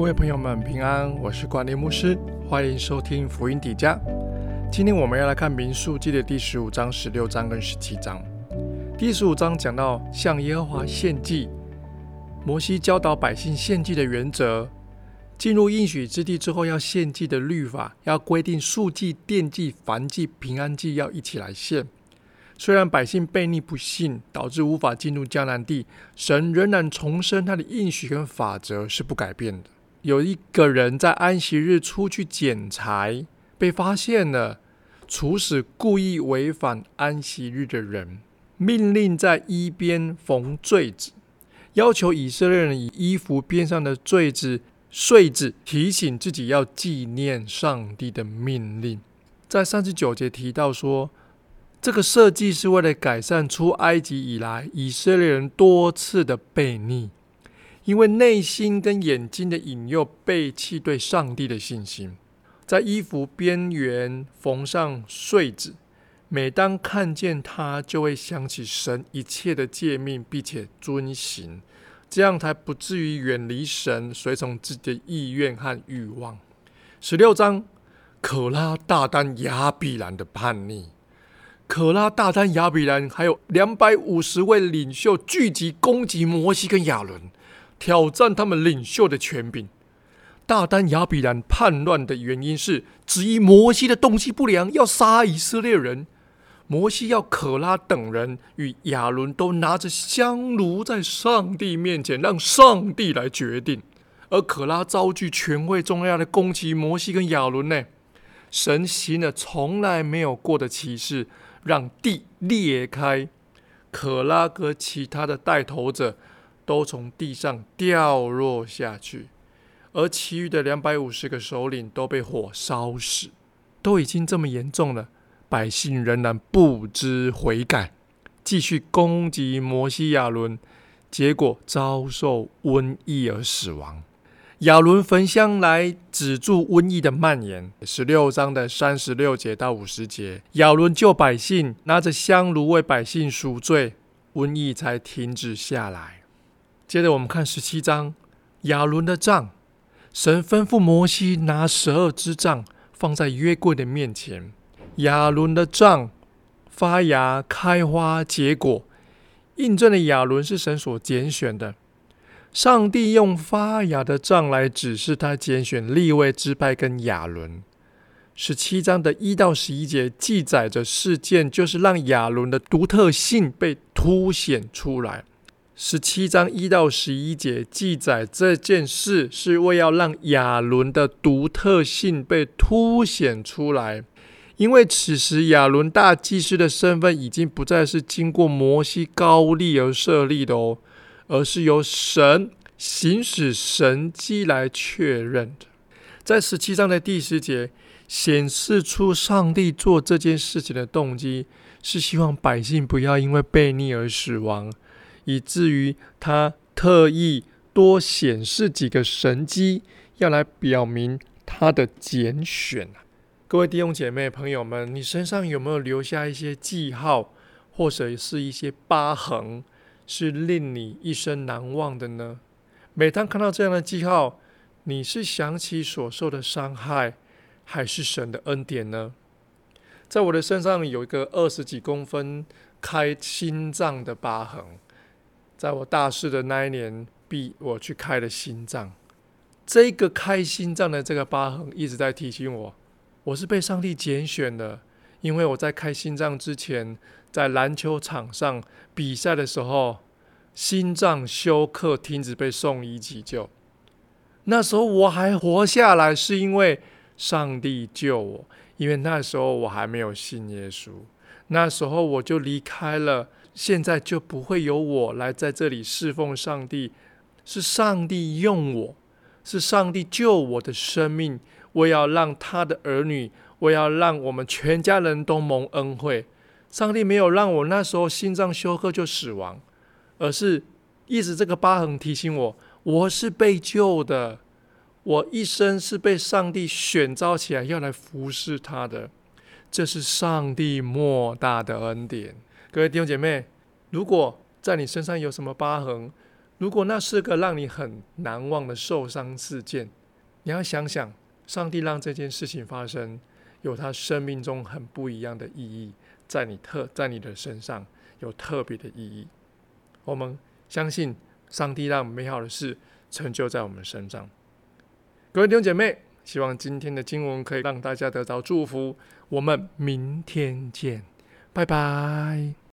各位朋友们平安，我是管理牧师，欢迎收听福音底家。今天我们要来看民数记的第十五章、十六章跟十七章。第十五章讲到向耶和华献祭，摩西教导百姓献祭的原则。进入应许之地之后要献祭的律法，要规定数祭、奠祭、燔祭、平安祭要一起来献。虽然百姓悖逆不信，导致无法进入迦南地，神仍然重申他的应许跟法则是不改变的。有一个人在安息日出去捡柴，被发现了，处死故意违反安息日的人，命令在衣边缝坠子，要求以色列人以衣服边上的坠子、穗子提醒自己要纪念上帝的命令。在三十九节提到说。这个设计是为了改善出埃及以来以色列人多次的悖逆，因为内心跟眼睛的引诱，背弃对上帝的信心。在衣服边缘缝上穗子，每当看见它，就会想起神一切的诫命，并且遵行，这样才不至于远离神，随从自己的意愿和欲望。十六章，可拉大丹亚比兰的叛逆。可拉、大丹、亚比兰，还有两百五十位领袖聚集攻击摩西跟亚伦，挑战他们领袖的权柄。大丹、亚比兰叛乱的原因是质疑摩西的动机不良，要杀以色列人。摩西要可拉等人与亚伦都拿着香炉在上帝面前，让上帝来决定。而可拉遭拒权位重要的攻击摩西跟亚伦呢？神行了从来没有过的启示。让地裂开，可拉和其他的带头者都从地上掉落下去，而其余的两百五十个首领都被火烧死。都已经这么严重了，百姓仍然不知悔改，继续攻击摩西亚伦，结果遭受瘟疫而死亡。亚伦焚香来止住瘟疫的蔓延。十六章的三十六节到五十节，亚伦救百姓，拿着香炉为百姓赎罪，瘟疫才停止下来。接着我们看十七章，亚伦的杖，神吩咐摩西拿十二支杖放在约柜的面前，亚伦的杖发芽、开花、结果，印证了亚伦是神所拣选的。上帝用发芽的杖来指示他拣选立位支派跟亚伦。十七章的一到十一节记载着事件，就是让亚伦的独特性被凸显出来。十七章一到十一节记载这件事，是为要让亚伦的独特性被凸显出来，因为此时亚伦大祭司的身份已经不再是经过摩西高立而设立的哦。而是由神行使神迹来确认的，在十七章的第十节显示出上帝做这件事情的动机，是希望百姓不要因为悖逆而死亡，以至于他特意多显示几个神迹，要来表明他的拣选各位弟兄姐妹朋友们，你身上有没有留下一些记号，或者是一些疤痕？是令你一生难忘的呢？每当看到这样的记号，你是想起所受的伤害，还是神的恩典呢？在我的身上有一个二十几公分开心脏的疤痕，在我大四的那一年，逼我去开了心脏。这个开心脏的这个疤痕一直在提醒我，我是被上帝拣选的，因为我在开心脏之前。在篮球场上比赛的时候，心脏休克，停止被送医急救。那时候我还活下来，是因为上帝救我。因为那时候我还没有信耶稣，那时候我就离开了。现在就不会有我来在这里侍奉上帝，是上帝用我，是上帝救我的生命。我要让他的儿女，我要让我们全家人都蒙恩惠。上帝没有让我那时候心脏休克就死亡，而是一直这个疤痕提醒我，我是被救的，我一生是被上帝选召起来要来服侍他的，这是上帝莫大的恩典。各位弟兄姐妹，如果在你身上有什么疤痕，如果那是个让你很难忘的受伤事件，你要想想，上帝让这件事情发生，有他生命中很不一样的意义，在你特在你的身上有特别的意义。我们相信上帝让美好的事成就在我们身上。各位弟兄姐妹，希望今天的经文可以让大家得到祝福。我们明天见，拜拜。